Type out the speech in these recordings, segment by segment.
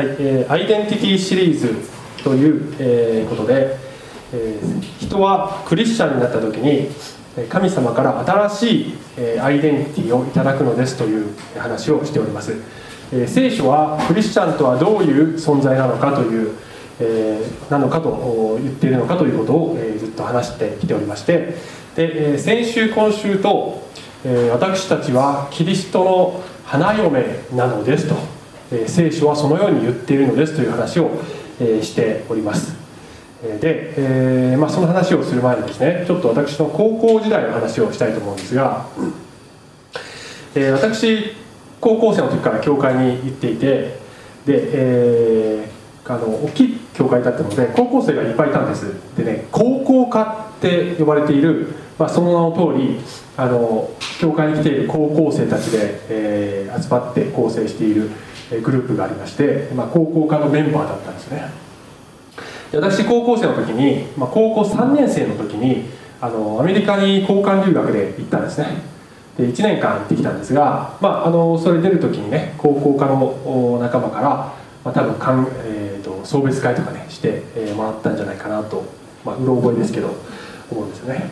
はいえーアイデンティティシリーズという、えーことで、えー人はクリスチャンになった時に神様から新しい、えーアイデンティティをいただくのですという話をしております、えー聖書はクリスチャンとはどういう存在なのかという、えーなのかと言っているのかということを、えーずっと話してきておりまして。で、えー先週今週と、えー私たちはキリストの花嫁なのですと、え聖書はそのように言っているのですという話を、えしております。で、えーまあ、その話をする前にですねちょっと私の高校時代の話をしたいと思うんですが、えー私高校生の時から教会に行っていてで、えーあの大きい教会だったので高校生がいっぱいいたんです。でね高校科って呼ばれている、まあ、その名の通りあの教会に来ている高校生たちで、え集まって構成しているグループがありまして、まあ、高校科のメンバーだったんですね。私高校生の時に、まあ、高校3年生の時にあのアメリカに交換留学で行ったんですね。で1年間行ってきたんですが、まあ、あのそれ出る時にね高校科の仲間から、まあ、多分かん、えー、と送別会とかねして、えもらったんじゃないかなと、まあ、うろ覚えですけど思うんですよね。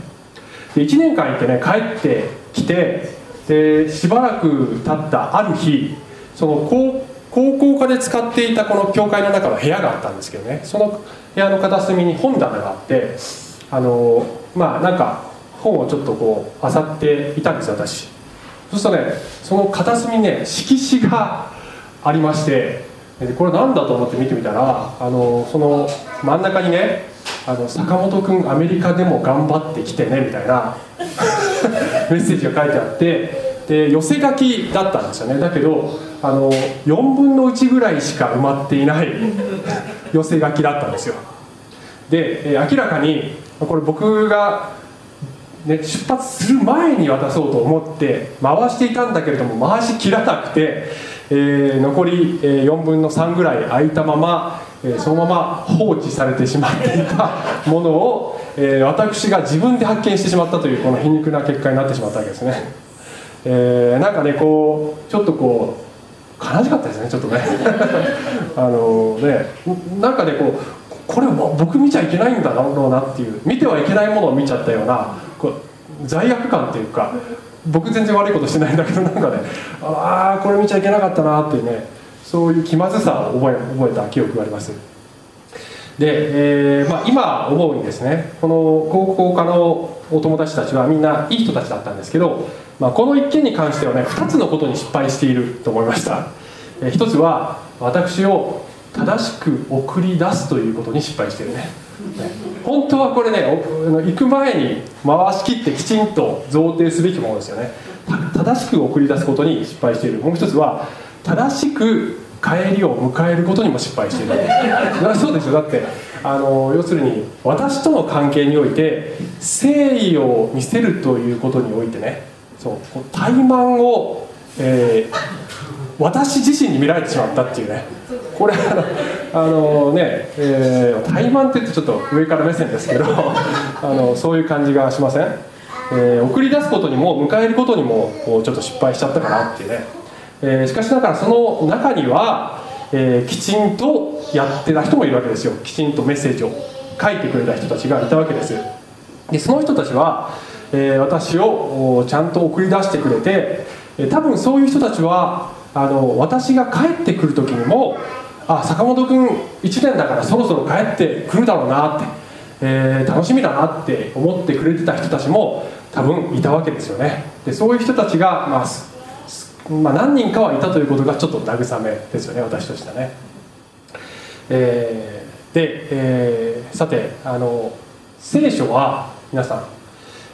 で1年間行ってね帰ってきてでしばらく経ったある日その高高校科で使っていたこの教会の中の部屋があったんですけどね。その部屋の片隅に本棚があってあのまあなんか本をちょっとこう漁っていたんですよ私。そうするとねその片隅にね色紙がありましてこれなんだと思って見てみたらあのその真ん中にねあの坂本君アメリカでも頑張ってきてねみたいな メッセージが書いてあってで寄せ書きだったんですよね。だけどあの4分の1ぐらいしか埋まっていない寄せ書きだったんですよ。で、えー明らかにこれ僕が、ね、出発する前に渡そうと思って回していたんだけれども回しきらなくて、えー残り、えー4分の3ぐらい空いたまま、えーそのまま放置されてしまっていたものを、えー私が自分で発見してしまったというこの皮肉な結果になってしまったわけですね、えーなんかねこうちょっとこう悲しかったですねちょっとね。あのねなんかねこうこれ僕見ちゃいけないんだろうなっていう見てはいけないものを見ちゃったようなこう罪悪感っていうか僕全然悪いことしてないんだけどなんかねああこれ見ちゃいけなかったなっていうねそういう気まずさを覚え覚えた記憶があります。で、えーまあ、今思うにですねこの高校科のお友達たちはみんないい人たちだったんですけど、まあ、この一件に関してはね2つのことに失敗していると思いました、え一つは私を正しく送り出すということに失敗してるね。本当はこれね行く前に回し切ってきちんと贈呈すべきものですよね。正しく送り出すことに失敗している。もう一つは正しく帰りを迎えることにも失敗している。だそうですよ。だってあの要するに私との関係において誠意を見せるということにおいてねそうこう怠慢を、えー私自身に見られてしまったっていうね。これあのあのね、えー、怠慢って言ってちょっと上から目線ですけど あのそういう感じがしません、えー送り出すことにも迎えることにもこうちょっと失敗しちゃったかなっていうね、えーしかしながらその中には、えーきちんとやってた人もいるわけですよ。きちんとメッセージを書いてくれた人たちがいたわけです。でその人たちは、えー私をちゃんと送り出してくれて、え多分そういう人たちはあの私が帰ってくる時にもあ坂本君1年だからそろそろ帰ってくるだろうなって、えー楽しみだなって思ってくれてた人たちも多分いたわけですよね。でそういう人たちが、まあまあ、何人かはいたということがちょっと慰めですよね私としてはね、えーで、えーさてあの聖書は皆さん、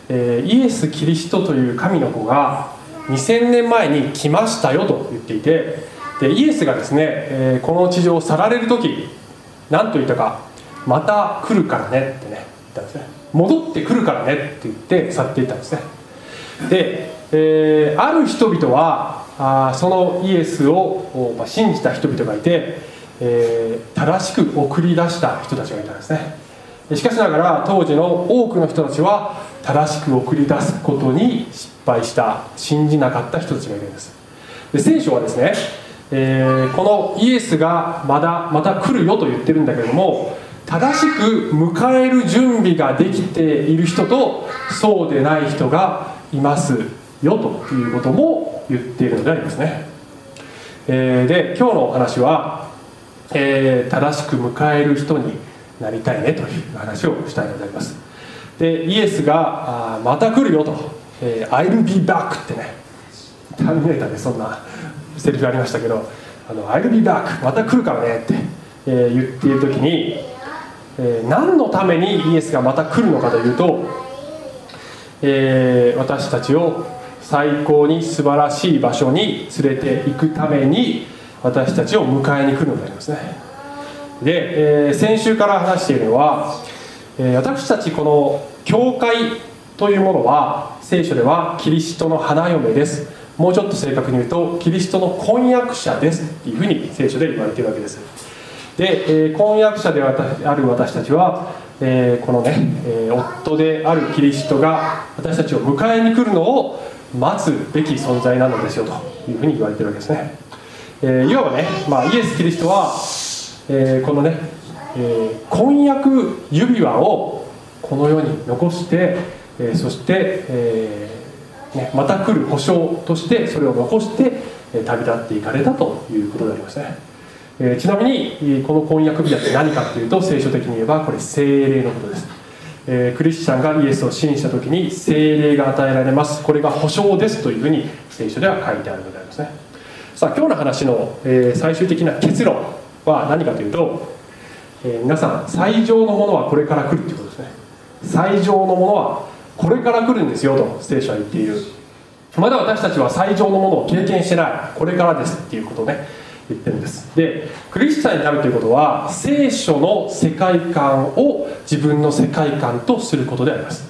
えーイエス・キリストという神の子が2000年前に来ましたよと言っていてでイエスがですね、えーこの地上を去られる時何と言ったか「また来るからね」ってね言ったんですね。戻ってくるからねって言って去っていったんですね。で、えーある人々はあそのイエスを、まあ、信じた人々がいて、えー正しく送り出した人たちがいたんですね。しかしながら当時の多くの人たちは正しく送り出すことに失敗した信じなかった人たちがいるんです。で聖書はですね、えー、このイエスがまだまた来るよと言ってるんだけども正しく迎える準備ができている人とそうでない人がいますよということも言っているのでありますね、えー、で今日のお話は、えー、正しく迎える人になりたいねという話をしたいのであります。でイエスがあまた来るよと「えー、I'll be back」ってね。ターミネーターでそんな。セリフありましたけど「あの I'll be back また来るからね」って、えー、言っている時に、えー、何のためにイエスがまた来るのかというと、えー、私たちを最高に素晴らしい場所に連れて行くために私たちを迎えに来るのでありますね。で、えー、先週から話しているのは、え、私たちこの教会というものは聖書ではキリストの花嫁です。もうちょっと正確に言うとキリストの婚約者ですっていうふうに聖書で言われているわけです。で、え、婚約者である私たちは、え、このね、え、夫であるキリストが私たちを迎えに来るのを待つべき存在なのですよというふうに言われているわけですね、え、いわばね、まあ、イエス・キリストは、え、このね、えー、婚約指輪をこの世に残して、えー、そして、えーね、また来る保証としてそれを残してえ旅立っていかれたということでありますね、えー、ちなみにこの婚約日って何かっていうと聖書的に言えばこれ精霊のことです、えー、クリスチャンがイエスを信じた時に精霊が与えられます。これが保証ですというふうに聖書では書いてあるのでありますね。さあ今日の話の、えー、最終的な結論は何かというと、え皆さん最上のものはこれから来るということですね。最上のものはこれから来るんですよと聖書は言っている。まだ私たちは最上のものを経験してない。これからですっていうことをね言ってるんです。でクリスチャンになるということは聖書の世界観を自分の世界観とすることであります。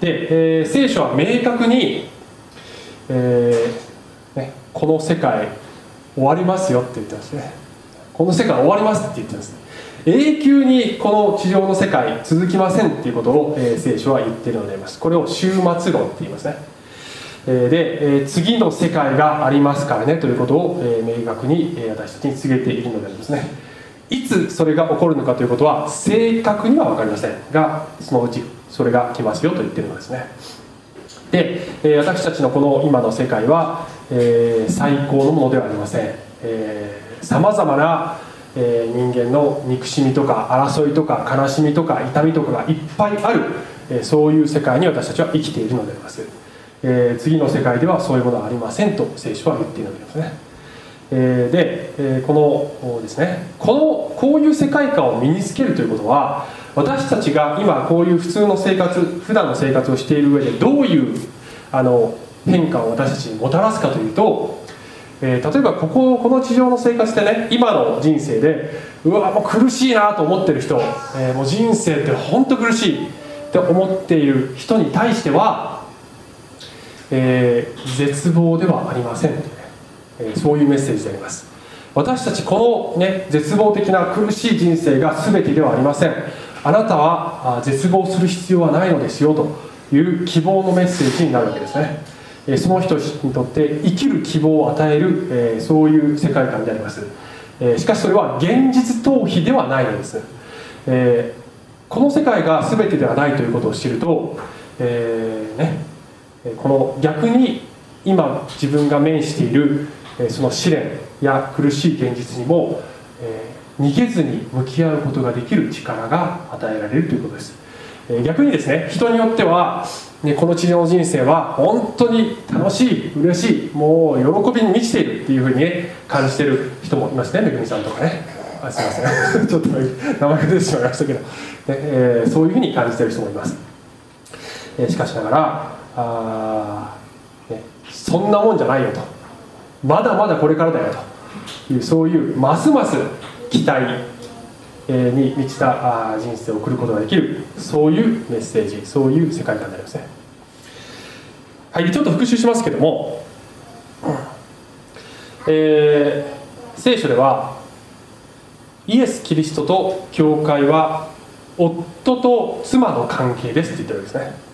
で、えー、聖書は明確に、えーね、この世界終わりますよって言ってますね。この世界終わりますって言ってます永久にこの地上の世界続きませんっていうことを、えー、聖書は言っているのであります。これを終末論って言いますね、えー、で、えー、次の世界がありますからねということを、え明確に、え私たちに告げているのでありますね。いつそれが起こるのかということは正確には分かりません。がそのうちそれが来ますよと言ってるのですね。で、え私たちのこの今の世界は、え最高のものではありません。さまざまなえー、人間の憎しみとか争いとか悲しみとか痛みとかがいっぱいある、えー、そういう世界に私たちは生きているのであります、えー、次の世界ではそういうものはありませんと聖書は言っているのですね、えー、で、えこのですねこのこういう世界観を身につけるということは私たちが今こういう普通の生活普段の生活をしている上でどういうあの変化を私たちにもたらすかというとえー、例えばこここの地上の生活でね今の人生でうわもう苦しいなと思ってる人、えー、もう人生って本当苦しいって思っている人に対しては、えー、絶望ではありません、えそういうメッセージであります。私たちこの、ね、絶望的な苦しい人生が全てではありません。あなたは絶望する必要はないのですよという希望のメッセージになるわけですね。その人にとって生きる希望を与えるそういう世界観であります。しかしそれは現実逃避ではないのです。この世界が全てではないということを知ると、えー、ね、この逆に今自分が面しているその試練や苦しい現実にも、え、逃げずに向き合うことができる力が与えられるということです。逆にですね人によってはね、この地上の人生は本当に楽しい嬉しいもう喜びに満ちているっていうふうにね感じてる人もいますねめぐみさんとかね。あすいません。ちょっと名前が出てしまいましたけど、ねえー、そういうふうに感じてる人もいます、えー、しかしながらあ、ね、そんなもんじゃないよと。まだまだこれからだよというそういうますます期待に満ちた人生を送ることができるそういうメッセージそういう世界観になりますね。はいちょっと復習しますけども、えー、聖書ではイエス・キリストと教会は夫と妻の関係ですって言ってるんですね。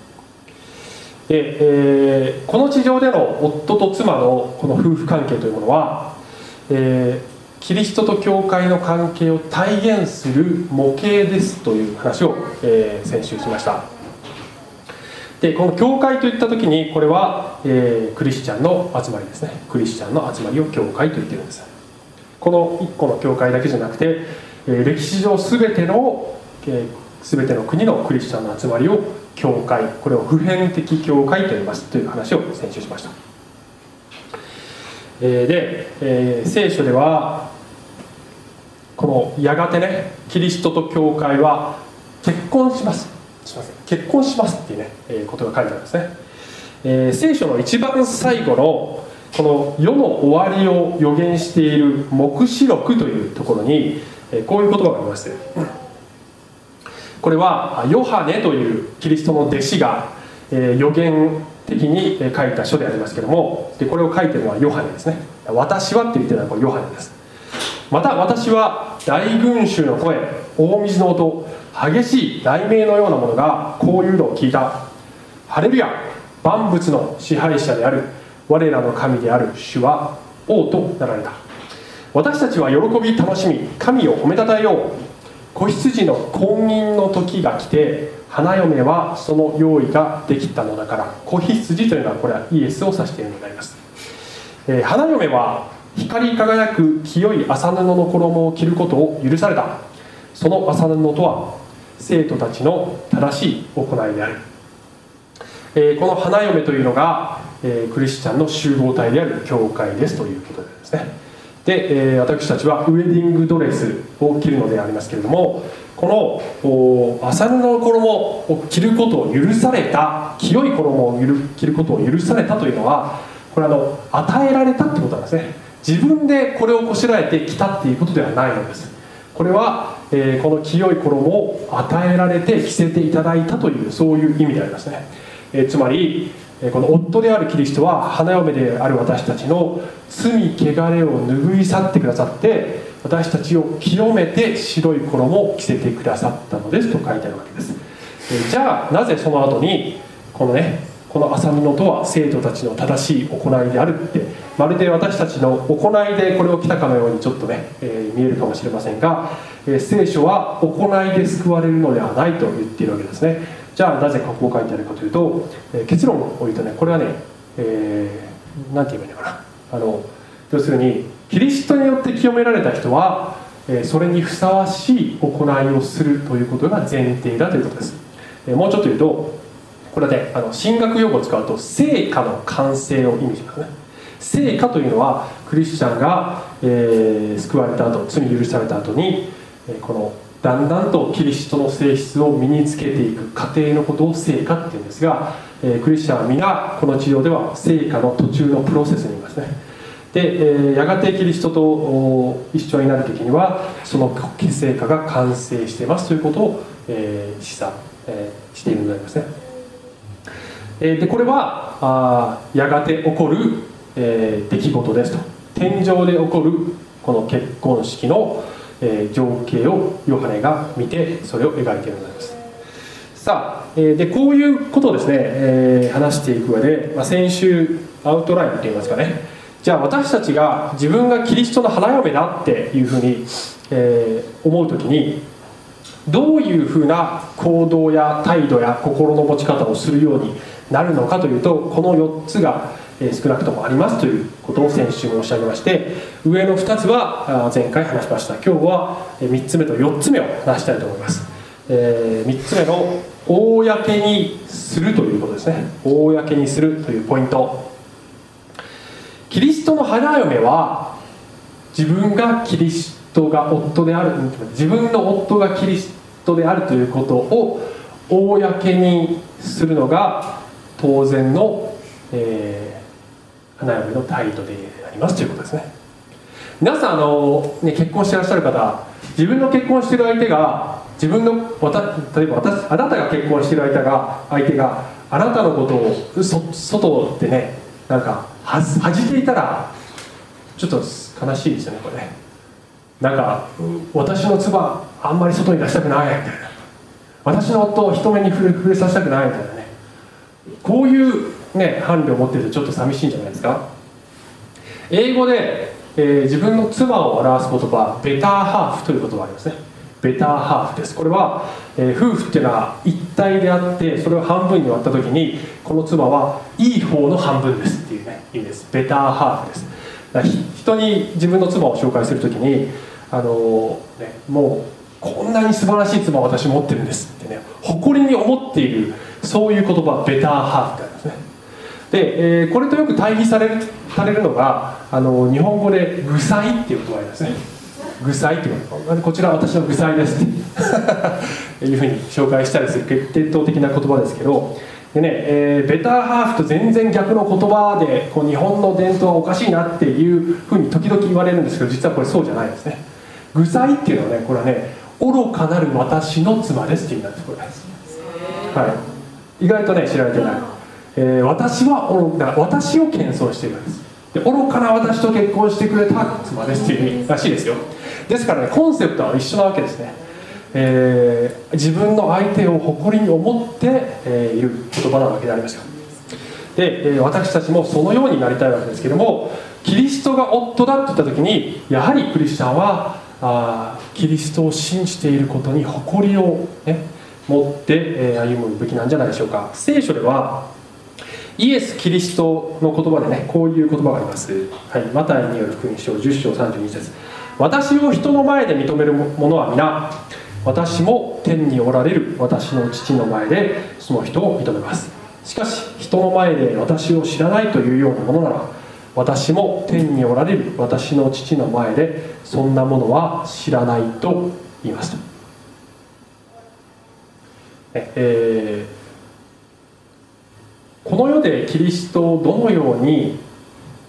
で、えー、この地上での夫と妻のこの夫婦関係というものは、えー、キリストと教会の関係を体現する模型ですという話を、えー、先週しました。でこの教会といった時にこれは、えー、クリスチャンの集まりですね。クリスチャンの集まりを教会と言ってるんです。この1個の教会だけじゃなくて、えー、歴史上全ての、えー、全ての国のクリスチャンの集まりを教会これを普遍的教会と言いますという話を先週しました、えー、で、えー、聖書ではこのやがてねキリストと教会は結婚します。すみません結婚しますっていうね、えー、ことが書いてあるんですね、えー、聖書の一番最後のこの世の終わりを予言している黙示録というところに、えー、こういう言葉があります、これはヨハネというキリストの弟子が、えー、予言的に書いた書でありますけどもでこれを書いてるのはヨハネですね。私はって言ってるのはこれヨハネですまた私は大群衆の声大水の音激しい雷鳴のようなものがこういうのを聞いたハレルヤ万物の支配者である我らの神である主は王となられた。私たちは喜び楽しみ神を褒めたたえよう子羊の婚姻の時が来て花嫁はその用意ができたのだから子羊というのはこれはイエスを指しているのであります、えー、花嫁は光り輝く清い麻布の衣を着ることを許された。その麻布とは生徒たちの正しい行いである、えー、この花嫁というのが、えー、クリスチャンの集合体である教会ですということですね。で、えー、私たちはウェディングドレスを着るのでありますけれどもこの麻布の衣を着ることを許された清い衣を着ることを許されたというのはこれあの与えられたってことなんですね。自分でこれをこしらえて着たっていうことではないのです。これは、えー、この清い衣を与えられて着せていただいたというそういう意味でありますね、えー、つまりこの夫であるキリストは花嫁である私たちの罪汚れを拭い去ってくださって私たちを清めて白い衣を着せてくださったのですと書いてあるわけです。じゃあなぜその後にこのねこの浅布とは生徒たちの正しい行いであるってまるで私たちの行いでこれを着たかのようにちょっとね、えー、見えるかもしれませんが、えー、聖書は行いで救われるのではないと言っているわけですね。じゃあなぜここを書いてあるかというと、えー、結論を言うとねこれはね、えー、て言えばいいのかな。あの要するにキリストによって清められた人は、え、それにふさわしい行いをするということが前提だということです、え、もうちょっと言うとこれねあの神学用語を使うと成果の完成を意味しますね。成果というのはクリスチャンが、えー、救われた後罪許された後に、えー、このだんだんとキリストの性質を身につけていく過程のことを成果っていうんですが、えー、クリスチャンは皆この治療では成果の途中のプロセスにいますね。で、え、やがてキリストと一緒になる時にはその成果が完成していますということを、えー、示唆、え、しているのでありますね、えー、でこれはあやがて起こるえー、出来事ですと。天井で起こるこの結婚式の、えー、情景をヨハネが見てそれを描いているのです。さあ、えー、でこういうことをですね、えー、話していく上で、まあ、先週アウトラインといいますかね。じゃあ私たちが自分がキリストの花嫁だっていうふうに、えー、思う時にどういうふうな行動や態度や心の持ち方をするようになるのかというとこの4つがえ少なくともありますということを先週申し上げまして上の2つは前回話しました。今日は3つ目と4つ目を話したいと思います、えー、3つ目の公にするということですね。公にするというポイント。キリストの花嫁は自分がキリストが夫である自分の夫がキリストであるということを公にするのが当然の、えー花嫁の態度でありますということですね。皆さんあの、ね、結婚してらっしゃる方自分の結婚してる相手が自分の例えば私あなたが結婚してる相手が相手があなたのことをそ外でねなんかはじていたらちょっと悲しいですよねこれなんか私の妻あんまり外に出したくないみたいな。私の夫を人目に触れ触れさせたくないみたいな。こういうね伴侶を持ってるとちょっと寂しいんじゃないですか？英語でえー、自分の妻を表す言葉ベターハーフという言葉がありますね。ベターハーフです。これは、えー、夫婦っていうのは一体であってそれを半分に割った時にこの妻はいい方の半分ですっていうね意味です。ベターハーフです。人に自分の妻を紹介する時にあのー、ね、もうこんなに素晴らしい妻を私持ってるんですってね誇りに思っているそういう言葉ベターハーフってありますね。で、えー、これとよく対比されされるのがあの日本語で「具材」っていう言葉がありますね。具材っていう言葉。こちら私の具材ですって。いうふうに紹介したりする決定的な言葉ですけど。でね、えー、ベターハーフと全然逆の言葉でこう日本の伝統はおかしいなっていうふうに時々言われるんですけど実はこれそうじゃないですね。具材っていうのはねこれはね愚かなる私の妻ですっていうんですこれ。はい。意外とね知られてない、えー、私は私を謙遜しているんです。で愚かな私と結婚してくれた妻ですっていう意味らしいですよ。ですからねコンセプトは一緒なわけですね、えー、自分の相手を誇りに思って、えー、いる言葉なわけでありますよ。で、え、私たちもそのようになりたいわけですけどもキリストが夫だって言った時にやはりクリスチャンはあキリストを信じていることに誇りを、ね、持って、歩むべきなんじゃないでしょうか。聖書ではイエス・キリストの言葉でねこういう言葉があります、はい、マタイによる福音書10章32節。私を人の前で認める者は皆私も天におられる。私の父の前でその人を認めます。しかし人の前で私を知らないというようなものなら私も天におられる。私の父の前でそんなものは知らないと言いましたえー、この世でキリストをどのように、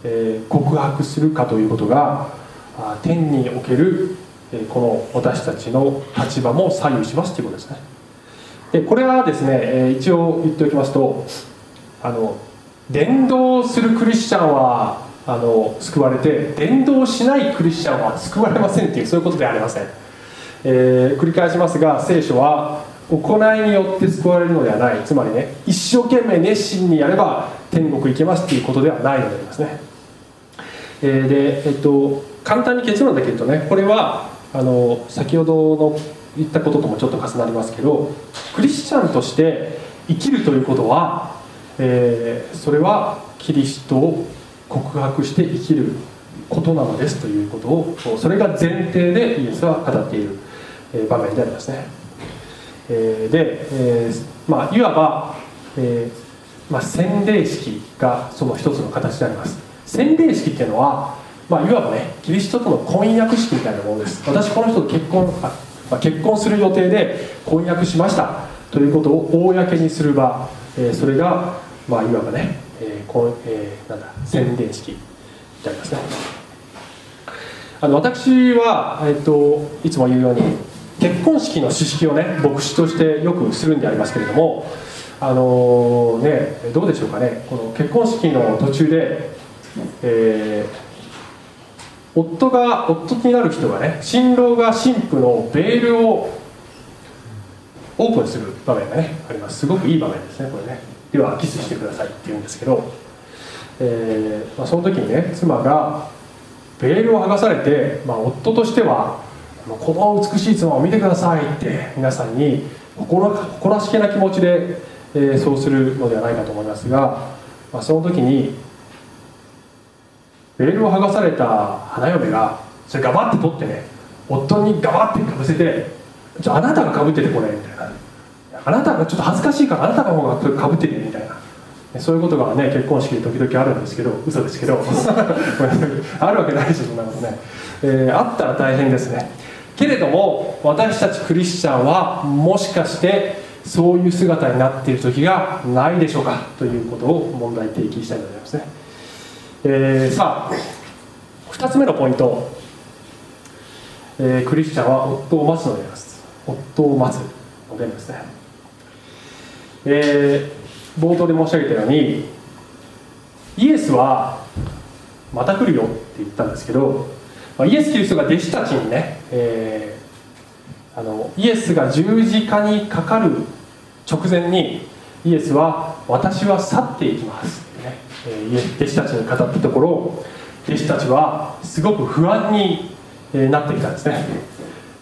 えー、告白するかということが天における、えー、この私たちの立場も左右しますということですね。でこれはですね、えー、一応言っておきますとあの伝道するクリスチャンはあの救われて伝道しないクリスチャンは救われませんっていうそういうことではありません、えー、繰り返しますが聖書は行いによって救われるのではない。つまりね一生懸命熱心にやれば天国行けますっていうことではないのでありますね、えー、で、えっと、簡単に結論だけ言うとねこれはあの先ほどの言ったことともちょっと重なりますけどクリスチャンとして生きるということはえー、それはキリストを告白して生きることなのですということをそれが前提でイエスは語っている場面でありますね、えー、で、えー、まあ、いわば、えー、まあ、洗礼式がその一つの形であります。洗礼式っていうのは、まあ、いわばねキリストとの婚約式みたいなものです。私この人と結婚あ、まあ、結婚する予定で婚約しました。ということを公にする場、えそれがまあ、いわばね、えーこえー、なんだ宣伝式でありますね。あの私は、えーと、いつも言うように結婚式の式をね牧師としてよくするんでありますけれどもあのー、ねどうでしょうかね。この結婚式の途中で、えー、夫が夫になる人がね新郎が新婦のベールをオープンする場面がねあります。すごくいい場面ですねこれね。ではキスしてくださいって言うんですけど、えーまあ、その時にね妻がベールを剥がされて、まあ、夫としてはこの美しい妻を見てくださいって皆さんに誇らしげな気持ちで、えー、そうするのではないかと思いますが、まあ、その時にベールを剥がされた花嫁がそれガバッて取ってね夫にガバッてかぶせて「じゃあなたがかぶっててこれ」みたいな。あなたがちょっと恥ずかしいからあなたの方がかぶってるみたいな。そういうことがね結婚式で時々あるんですけど嘘ですけど。あるわけないでしょそんなことね、えー、あったら大変ですね。けれども私たちクリスチャンはもしかしてそういう姿になっている時がないでしょうかということを問題提起したいと思いますね、えー、さあ2つ目のポイント、えー、クリスチャンは夫を待つのであります。夫を待つのでありますね。えー、冒頭で申し上げたようにイエスはまた来るよって言ったんですけど、まあ、イエス・キリストが弟子たちにね、えー、あのイエスが十字架にかかる直前にイエスは「私は去っていきます」ね、えー、弟子たちに語ったところ、弟子たちはすごく不安になってきたんですね。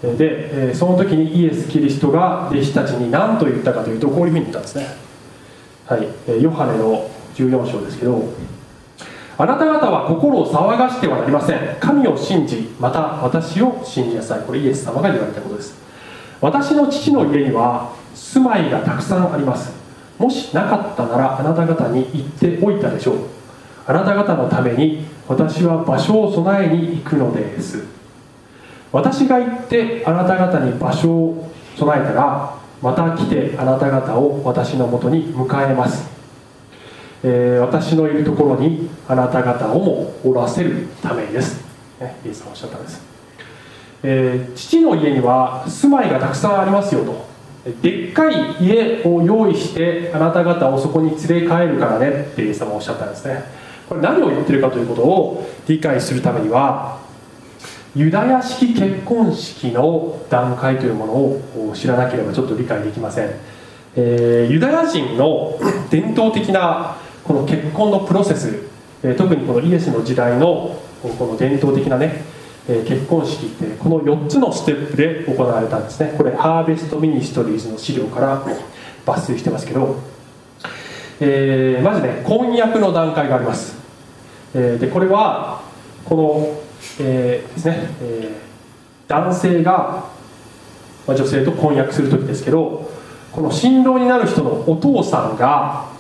でその時にイエス・キリストが弟子たちに何と言ったかというとこういうふうに言ったんですね。はいヨハネの14章ですけどあなた方は心を騒がしてはなりません。神を信じまた私を信じなさい。これイエス様が言われたことです。私の父の家には住まいがたくさんあります。もしなかったならあなた方に言っておいたでしょう。あなた方のために私は場所を備えに行くのです。私が行ってあなた方に場所を備えたらまた来てあなた方を私のもとに迎えます。えー、私のいるところにあなた方をもおらせるためです、ね、イエス様おっしゃったんです、えー、父の家には住まいがたくさんありますよと。でっかい家を用意してあなた方をそこに連れ帰るからね。ってイエス様おっしゃったんですね。これ何を言ってるかということを理解するためにはユダヤ式結婚式の段階というものを知らなければちょっと理解できません、えー、ユダヤ人の伝統的なこの結婚のプロセス、え特にこのイエスの時代のこの伝統的なね、え結婚式ってこの4つのステップで行われたんですね。これハーベストミニストリーズの資料から抜粋してますけど、えー、まずね婚約の段階があります、えー、でこれはこの、えー、ですね、え男性が、ま女性と婚約する時ですけどこの新郎になる人のお父さんが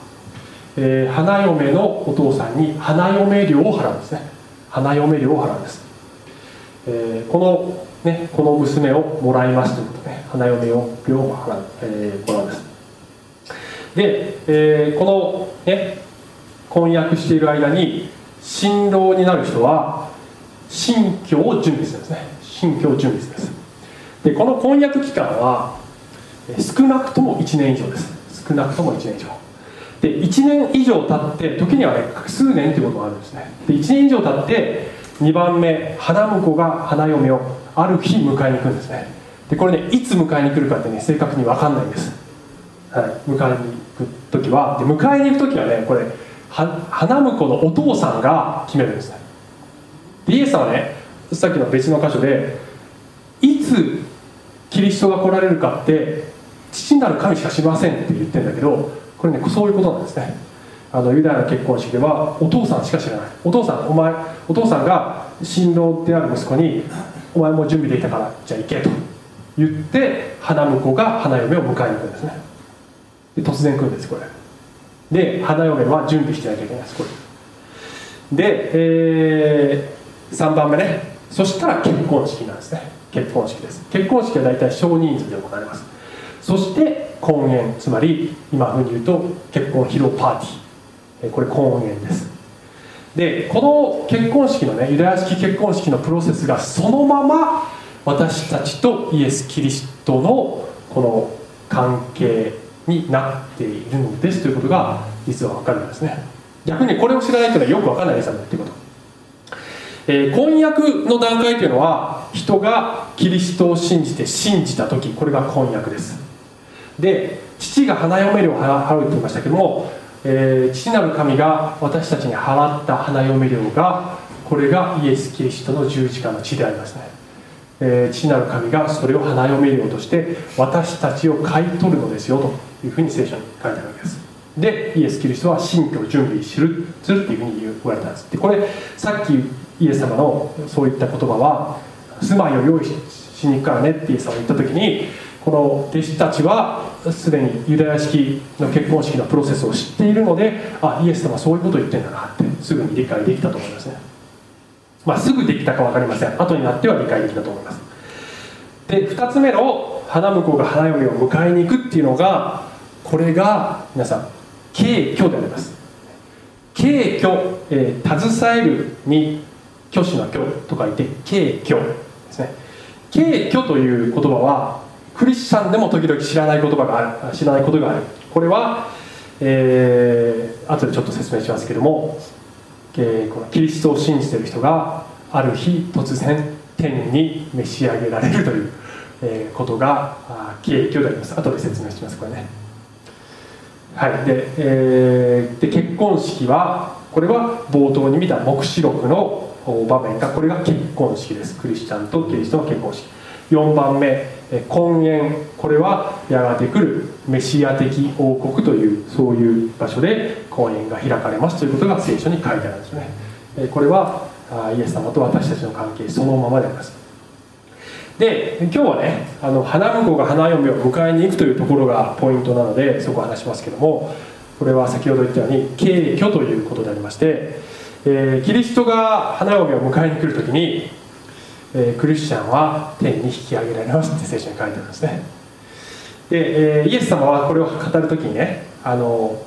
えー、花嫁のお父さんに花嫁料を払うんですね。花嫁料を払うんです、えー、このねこの娘をもらいますということで、ね、花嫁を料を払う、えー、もらうんです。で、えー、このね婚約している間に新郎になる人は新居を準備するんですね。新居を準備するんです。でこの婚約期間は少なくとも1年以上です。少なくとも1年以上。で1年以上経って時にはね数年ということがあるんですね。で1年以上経って2番目花婿が花嫁をある日迎えに行くんですね。でこれねいつ迎えに来るかってね正確に分かんないんです、はい、迎えに行く時はで迎えに行く時はねこれ花婿のお父さんが決めるんですね。でイエス様はねさっきの別の箇所でいつキリストが来られるかって父なる神しか知りませんって言ってるんだけどこれねそういうことなんですね。あのユダヤの結婚式ではお父さんしか知らない。お父さんお前お父さんが新郎である息子に「お前も準備できたからじゃあ行け」と。言って花婿が花嫁を迎えに行くんですね。で突然来るんですこれ。で花嫁は準備してなきゃいけないですこれ。で、えー、3番目ね。そしたら結婚式なんですね。結婚式です。結婚式は大体少人数で行われます。そして婚宴つまり今風に言うと結婚披露パーティー。これ婚宴です。でこの結婚式のねユダヤ式結婚式のプロセスがそのまま私たちとイエス・キリストのこの関係になっているのですということが実は分かるんですね。逆にこれを知らないというのはよく分かんないですよねっていうこと、えー、婚約の段階というのは人がキリストを信じて信じた時これが婚約です。で父が花嫁料を払うと言いましたけども、えー、父なる神が私たちに払った花嫁料がこれがイエス・キリストの十字架の地でありますね、えー、父なる神がそれを花嫁料として私たちを買い取るのですよというふうに聖書に書いてあるわけです。でイエス・キリストは新居を準備するするっていうふうに言われたんです。でこれさっきイエス様のそういった言葉は住まいを用意しに行くからねってイエス様が言った時にこの弟子たちはすでにユダヤ式の結婚式のプロセスを知っているのであイエス様はそういうことを言ってんだなってすぐに理解できたと思いますね。まあすぐできたか分かりません。後になっては理解できたと思います。で2つ目の花婿が花嫁を迎えに行くっていうのがこれが皆さん敬虚であります。敬虚、えー、携えるに虚子の虚と書いて敬虚ですね。敬虚という言葉はクリスチャンでも時々知らない言葉がある。知らないことがある。これは、えー、後でちょっと説明しますけども、えー、このキリストを信じてる人がある日突然天に召し上げられるという、えー、ことが景挙であります。後で説明しますこれね。はい。で,、えー、で結婚式はこれは冒頭に見た黙示録の場面がこれが結婚式です。クリスチャンとキリストの結婚式。4番目。婚宴これはやがて来るメシア的王国というそういう場所で婚宴が開かれますということが聖書に書いてあるんですね。これはイエス様と私たちの関係そのままであります。で今日はねあの花婿が花嫁を迎えに行くというところがポイントなのでそこを話しますけどもこれは先ほど言ったように敬虚ということでありまして、えー、キリストが花嫁を迎えに来る時にえー、クリスチャンは天に引き上げられますって聖書に書いてあるんですね。で、えー、イエス様はこれを語る時にねあの、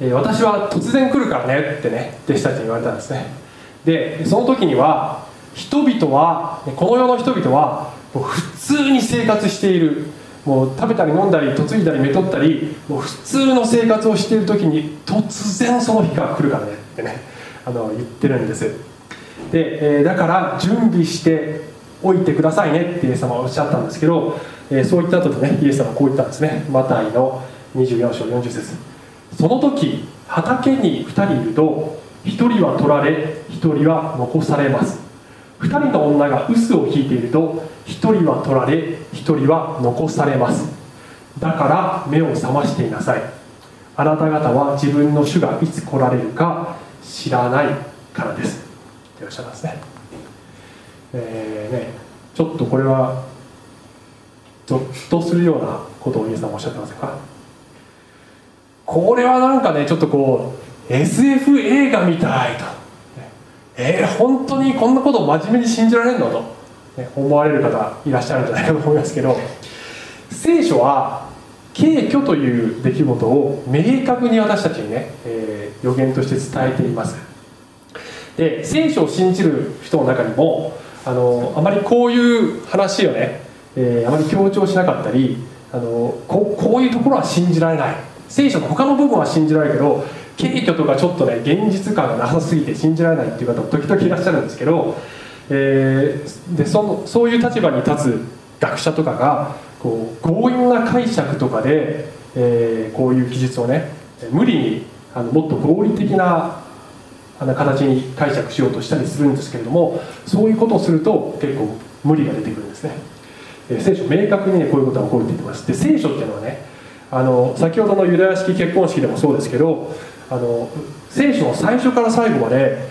えー、私は突然来るからねってね弟子たちに言われたんですね。でその時には人々はこの世の人々はもう普通に生活している。もう食べたり飲んだり嫁いだりめとったりもう普通の生活をしている時に突然その日が来るからねってねあの言ってるんです。で、え、だから準備しておいてくださいねってイエス様はおっしゃったんですけど、え、そう言った後でねイエス様はこう言ったんですね。マタイの24章40節。その時畑に2人いると1人は取られ1人は残されます。2人の女が臼を引いていると1人は取られ1人は残されます。だから目を覚ましていなさい。あなた方は自分の主がいつ来られるか知らないからです。らっしゃいますね。えーね、ちょっとこれはゾッとするようなことをイエスさんおっしゃってませんか？これはなんかねちょっとこう SF 映画みたいと。えー、本当にこんなことを真面目に信じられるのと、ね、思われる方いらっしゃるんじゃないかと思いますけど。聖書は敬虚という出来事を明確に私たちにね、えー、予言として伝えています。で聖書を信じる人の中にもあのあまりこういう話をね、えー、あまり強調しなかったりあのここういうところは信じられない。聖書の他の部分は信じられるけど敬虚とかちょっとね現実感がなさすぎて信じられないっていう方も時々いらっしゃるんですけど、えー、でそのそういう立場に立つ学者とかがこう強引な解釈とかで、えー、こういう記述をね無理にあのもっと合理的なあの形に解釈しようとしたりするんですけれどもそういうことをすると結構無理が出てくるんですね、え聖書明確にねこういうことが起こるって言ってます。で聖書っていうのはねあの先ほどのユダヤ式結婚式でもそうですけどあの聖書の最初から最後まで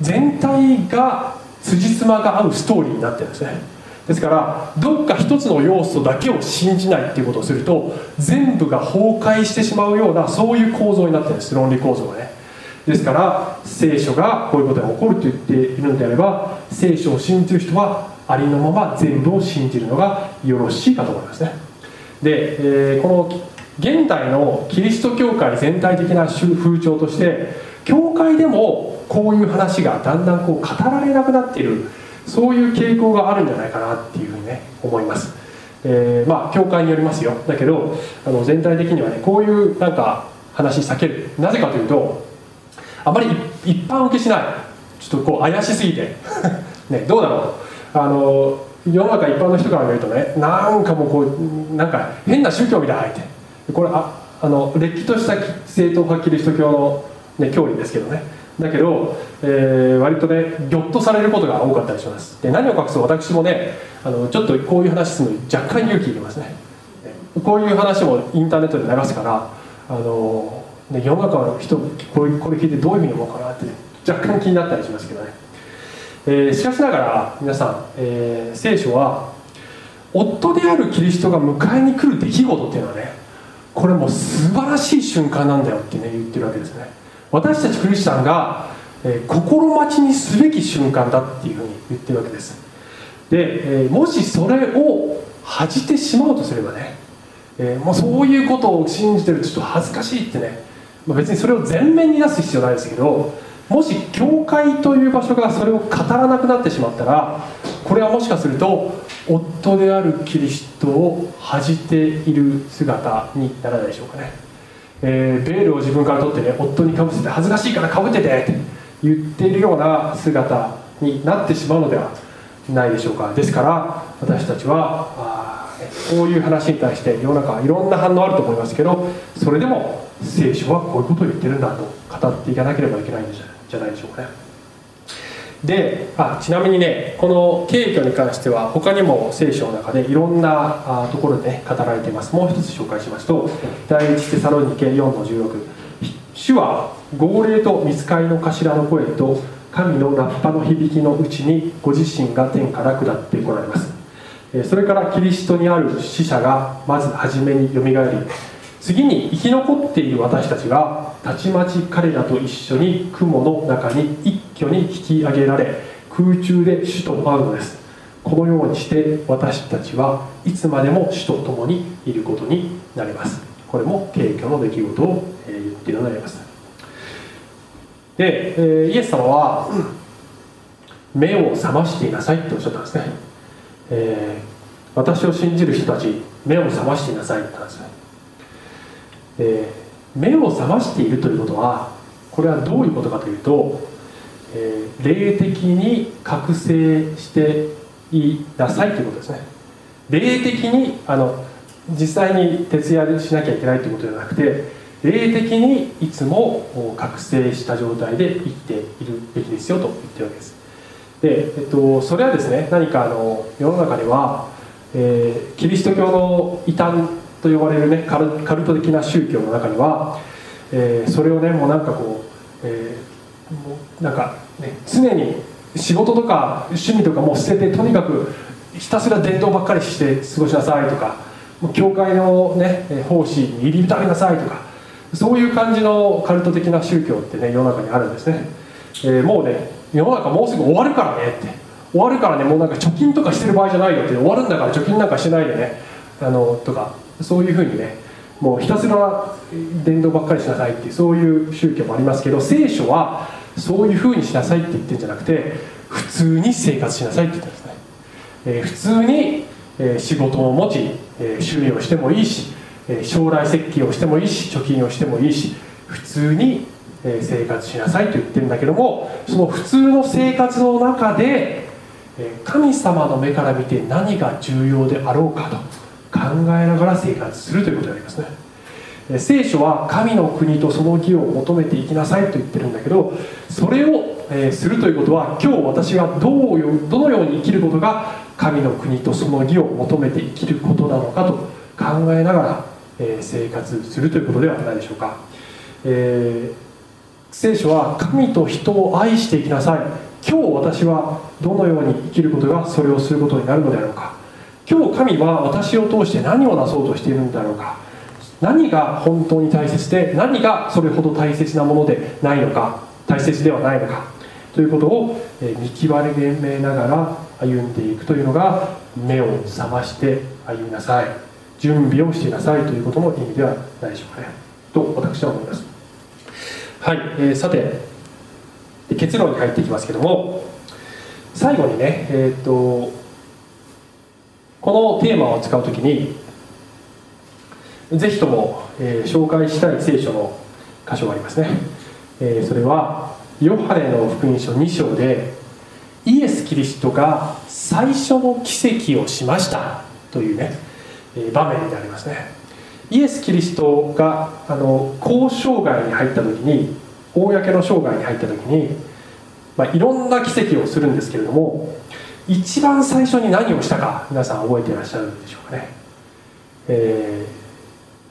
全体が辻褄が合うストーリーになってるんですね。ですからどっか一つの要素だけを信じないっていうことをすると全部が崩壊してしまうようなそういう構造になってるんです。論理構造がね。ですから聖書がこういうことが起こると言っているのであれば聖書を信じる人はありのまま全部を信じるのがよろしいかと思いますね。で、えー、この現代のキリスト教会全体的な風潮として教会でもこういう話がだんだんこう語られなくなっているそういう傾向があるんじゃないかなっていうふうにね思います。えー、まあ教会によりますよ。だけどあの全体的にはねこういうなんか話避ける。なぜかというとあまり一般受けしない。ちょっとこう怪しすぎて。ねどうだろうあの世の中一般の人から見るとねなんかもうこうなんか変な宗教みたいって。これああのれっきとした正統派キリスト教の、ね、教理ですけどね。だけど、えー、割とねぎょっとされることが多かったりします。で何を隠そう？私もねあのちょっとこういう話するのに若干勇気いりますねこういう話もインターネットで流すからあのね、世の中の人これこれ聞いてどういうふうに思うかなって若干気になったりしますけどね、えー、しかしながら皆さん、えー、聖書は夫であるキリストが迎えに来る出来事っていうのはねこれもう素晴らしい瞬間なんだよってね言ってるわけですね。私たちクリスチャンが、えー、心待ちにすべき瞬間だっていうふうに言ってるわけです。で、えー、もしそれを恥じてしまうとすればね、えー、もうそういうことを信じてるちょっと恥ずかしいってねまあ、別にそれを前面に出す必要ないですけどもし教会という場所がそれを語らなくなってしまったらこれはもしかすると夫であるキリストを恥じている姿にならないでしょうかね、えー、ベールを自分から取ってね夫にかぶせて恥ずかしいからかぶっててって言っているような姿になってしまうのではないでしょうか。ですから私たちはこういう話に対して世の中はいろんな反応あると思いますけどそれでも聖書はこういうことを言ってるんだと語っていかなければいけないんじゃないでしょうかね、であちなみにねこの敬虚に関しては他にも聖書の中でいろんなあところで、ね、語られています。もう一つ紹介しますと第一テサロニケ4の16主は号令と見つかりの頭の声と神のラッパの響きのうちにご自身が天から下ってこられます。それからキリストにある死者がまず初めによみがえり次に生き残っている私たちがたちまち彼らと一緒に雲の中に一挙に引き上げられ空中で主と会うのです。このようにして私たちはいつまでも主と共にいることになります。これも敬虚の出来事を言っているのであります。でイエス様は目を覚ましていなさいっておっしゃったんですね、えー、私を信じる人たち目を覚ましていなさいって言ったんですねえー、目を覚ましているということはこれはどういうことかというと、えー、霊的に覚醒していなさいということですね。霊的にあの実際に徹夜しなきゃいけないということではなくて霊的にいつも覚醒した状態で生きているべきですよと言ってるわけです。で、えっと、それはですね何かあの世の中では、えー、キリスト教の異端と呼ばれるねカルカルト的な宗教の中には、えー、それをねもうなんかこう、えー、なんかね常に仕事とか趣味とかも捨ててとにかくひたすら伝道ばっかりして過ごしなさいとか教会のね奉仕に入り浸りなさいとかそういう感じのカルト的な宗教ってね世の中にあるんですね、えー、もうね世の中もうすぐ終わるからねって。終わるからねもうなんか貯金とかしてる場合じゃないよって。終わるんだから貯金なんかしてないでね。あのとかそういうふうにねもうひたすら伝道ばっかりしなさいっていうそういう宗教もありますけど聖書はそういうふうにしなさいって言ってるんじゃなくて普通に生活しなさいって言ってるんですね、えー、普通に、えー、仕事を持ち、えー、趣味をしてもいいし、え将来設計をしてもいいし貯金をしてもいいし普通に生活しなさいと言ってるんだけどもその普通の生活の中で神様の目から見て何が重要であろうかと考えながら生活するということでありますね。聖書は神の国とその義を求めていきなさいと言ってるんだけどそれを、するということは今日私がどうよどのように生きることが神の国とその義を求めて生きることなのかと考えながら、生活するということではないでしょうか、えー、聖書は神と人を愛していきなさい。今日私はどのように生きることがそれをすることになるのであろうか。今日神は私を通して何をなそうとしているんだろうか。何が本当に大切で何がそれほど大切なものでないのか。大切ではないのか。ということを見極めながら歩んでいくというのが目を覚まして歩みなさい。準備をしていなさいということの意味ではないでしょうかね。と私は思います。はい、えー、さて結論に入っていきますけども最後にねえっ、とこのテーマを使う時にぜひとも、えー、紹介したい聖書の箇所がありますね、えー、それはヨハネの福音書2章でイエス・キリストが最初の奇跡をしましたというね、えー、場面でありますね。イエス・キリストがあの交渉外に入った時に公の生涯に入った時に、まあ、いろんな奇跡をするんですけれども一番最初に何をしたか皆さん覚えていらっしゃるんでしょうかね、え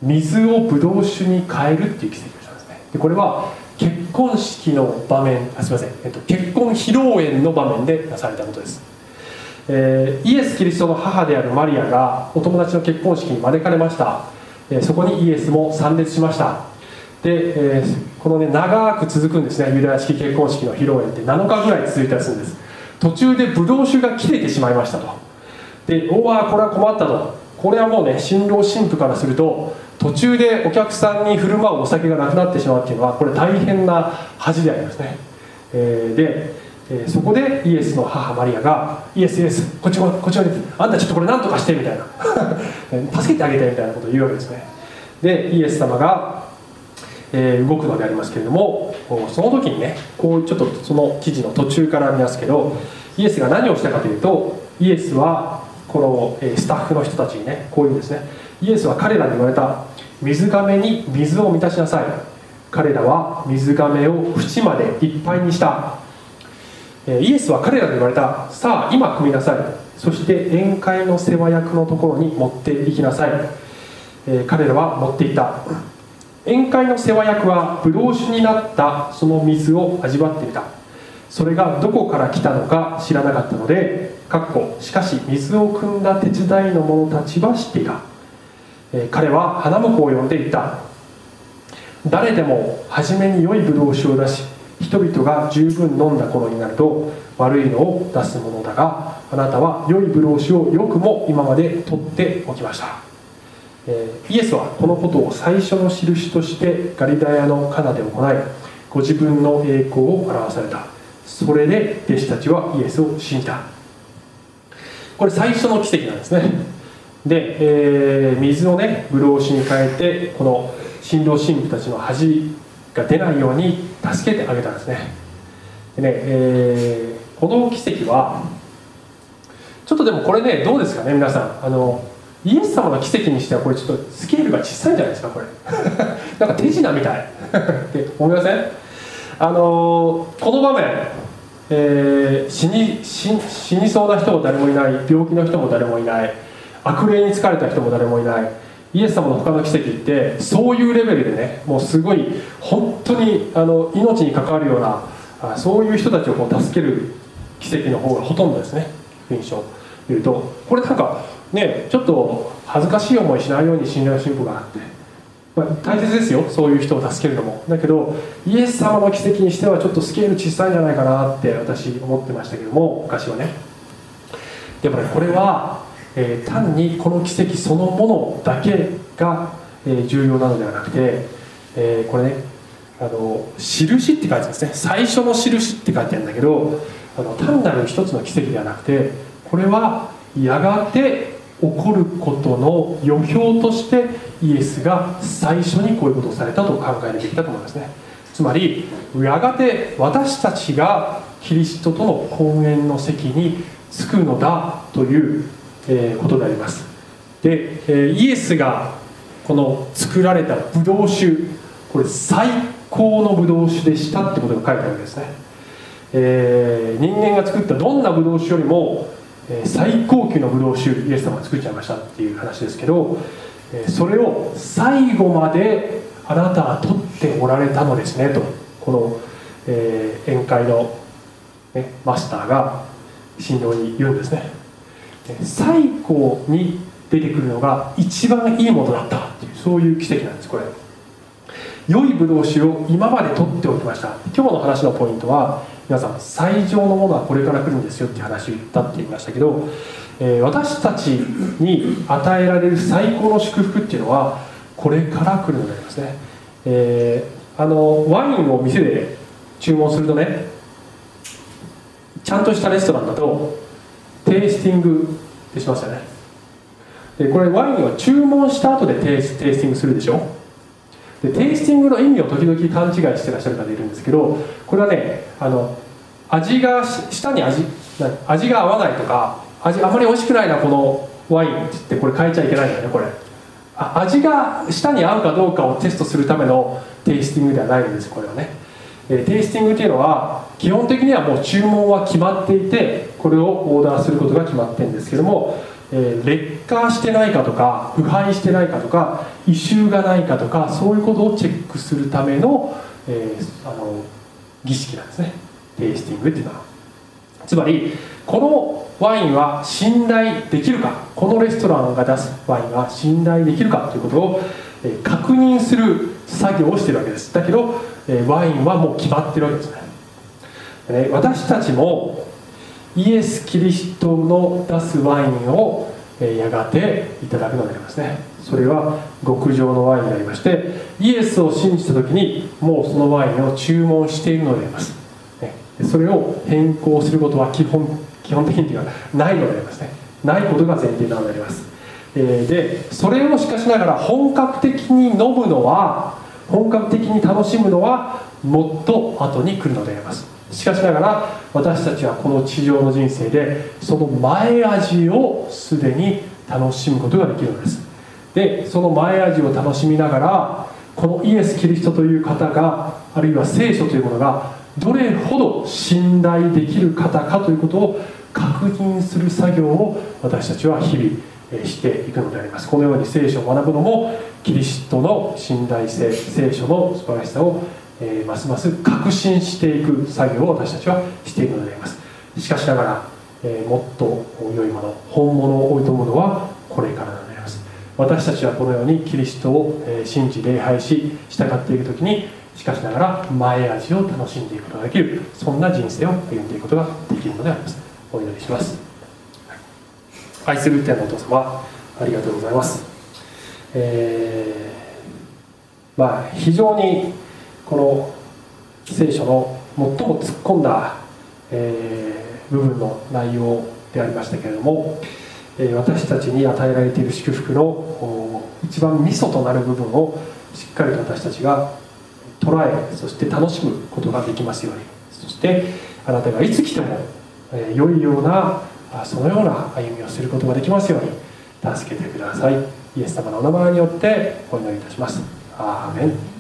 ー、水をブドウ酒に変えるっていう奇跡をしたんですね。でこれは結婚式の場面あすいません、えっと、結婚披露宴の場面でなされたことです、えー、イエス・キリストの母であるマリアがお友達の結婚式に招かれました、え、そこにイエスも参列しました。で、え、このね長く続くんですねユダヤ式結婚式の披露宴って。7日ぐらい続いたりするんです。途中でブドウ酒が切れてしまいましたと。でおわこれは困ったと。これはもうね新郎新婦からすると途中でお客さんに振る舞うお酒がなくなってしまうっていうのはこれ大変な恥でありますね、えー、で、えー、そこでイエスの母マリアが「イエスイエスこっちこっちにあんたちょっとこれ何とかして」みたいな。助けてあげてみたいなことを言うわけですね。でイエス様がえー、動くのでありますけれどもその時にねこうちょっとその記事の途中から見ますけどイエスが何をしたかというとイエスはこの、スタッフの人たちにねこういうんですね。イエスは彼らに言われた水亀に水を満たしなさい。彼らは水亀を縁までいっぱいにした。イエスは彼らに言われた。さあ今組みなさい。そして宴会の世話役のところに持って行きなさい、え、彼らは持っていた。宴会の世話役はブドウ酒になったその水を味わっていた。それがどこから来たのか知らなかったのでかっこしかし水を汲んだ手伝いの者たちは知っていた、彼は花婿を呼んでいった。誰でも初めに良いブドウ酒を出し人々が十分飲んだ頃になると悪いのを出すものだがあなたは良いブドウ酒をよくも今まで取っておきました、えー、イエスはこのことを最初の印としてガリダヤのカナで行いご自分の栄光を表された。それで弟子たちはイエスを信じた。これ最初の奇跡なんですね。で、えー、水をねブドウ酒に変えてこの新郎新婦たちの恥が出ないように助けてあげたんですね。でね、えー、この奇跡はちょっとでもこれねどうですかね皆さん。あのイエス様の奇跡にしてはこれちょっとスケールが小さいんじゃないですかこれ。なんか手品みたい。って思いません？あのこの場面、えー、死に死死にそうな人も誰もいない。病気の人も誰もいない。悪霊に疲れた人も誰もいない。イエス様の他の奇跡ってそういうレベルでねもうすごい本当にあの命に関わるようなそういう人たちをこう助ける奇跡の方がほとんどですね福音書を見ると。これなんかねちょっと恥ずかしい思いしないように信頼の進歩があって、まあ、大切ですよそういう人を助けるのも。だけどイエス様の奇跡にしてはちょっとスケール小さいんじゃないかなって私思ってましたけども昔はね。でもねこれはえー、単にこの奇跡そのものだけが、えー、重要なのではなくて、えー、これねあの印って書いてあるんですね。最初の印って書いてあるんだけどあの単なる一つの奇跡ではなくてこれはやがて起こることの予表としてイエスが最初にこういうことをされたと考えるべきだと思いますね。つまりやがて私たちがキリストとの婚宴の席に着くのだというえことであります。で、えイエスがこの作られたブドウ酒これ最高のブドウ酒でしたってことが書いてあるわけですね、えー、人間が作ったどんなブドウ酒よりも、え、最高級のブドウ酒イエス様が作っちゃいましたっていう話ですけど、え、それを最後まであなたは取っておられたのですねとこの、え、宴会の、ね、マスターが新郎に言うんですね。最高に出てくるのが一番いいものだったっていうそういう奇跡なんですこれ。良いブドウ酒を今まで取っておきました。今日の話のポイントは皆さん最上のものはこれから来るんですよっていう話を言ったって言いましたけど、えー、私たちに与えられる最高の祝福っていうのはこれから来るのでありますね、えー、あのワインを店で注文するとねちゃんとしたレストランだとテイスティングってしますよね。でこれワインは注文した後でテイスティングするでしょ？でテイスティングの意味を時々勘違いしてらっしゃる方いるんですけどこれはねあの味が舌に味味が合わないとか味あまり美味しくないなこのワインってこれ変えちゃいけないんだよねこれ。味が舌に合うかどうかをテストするためのテイスティングではないんですこれはね。えテイスティングっていうのは基本的にはもう注文は決まっていてこれをオーダーすることが決まってるんですけども、えー、劣化してないかとか腐敗してないかとか異臭がないかとかそういうことをチェックするための,、えー、あの儀式なんですね。テイスティングっていうのは。つまりこのワインは信頼できるかこのレストランが出すワインは信頼できるかということを確認する作業をしてるわけです。だけどワインはもう決まってるわけですね。私たちもイエス・キリストの出すワインをやがていただくのでありますね。それは極上のワインでありましてイエスを信じた時にもうそのワインを注文しているのであります。それを変更することは基本基本的にはないのでありますね。ないことが前提なのであります。でそれをしかしながら本格的に飲むのは本格的に楽しむのはもっと後に来るのであります。しかしながら私たちはこの地上の人生でその前味をすでに楽しむことができるのです。でその前味を楽しみながらこのイエス・キリストという方があるいは聖書というものがどれほど信頼できる方かということを確認する作業を私たちは日々していくのであります。このように聖書を学ぶのもキリストの信頼性聖書の素晴らしさを、え、ますます確信していく作業を私たちはしているのであります。しかしながら、え、もっと良いもの本物を置いとむのはこれからなのであります。私たちはこのようにキリストを信じ礼拝し従っていく時にしかしながら前味を楽しんでいくことができる。そんな人生を歩んでいくことができるのであります。お祈りします。愛する天のお父様ありがとうございます。えー、まあ非常にこの聖書の最も突っ込んだ、えー、部分の内容でありましたけれども、え、私たちに与えられている祝福の一番ミソとなる部分をしっかりと私たちが捉えそして楽しむことができますように。そしてあなたがいつ来ても、え、良いようなそのような歩みをすることができますように助けてください。イエス様のお名前によってお祈りいたします。アーメン。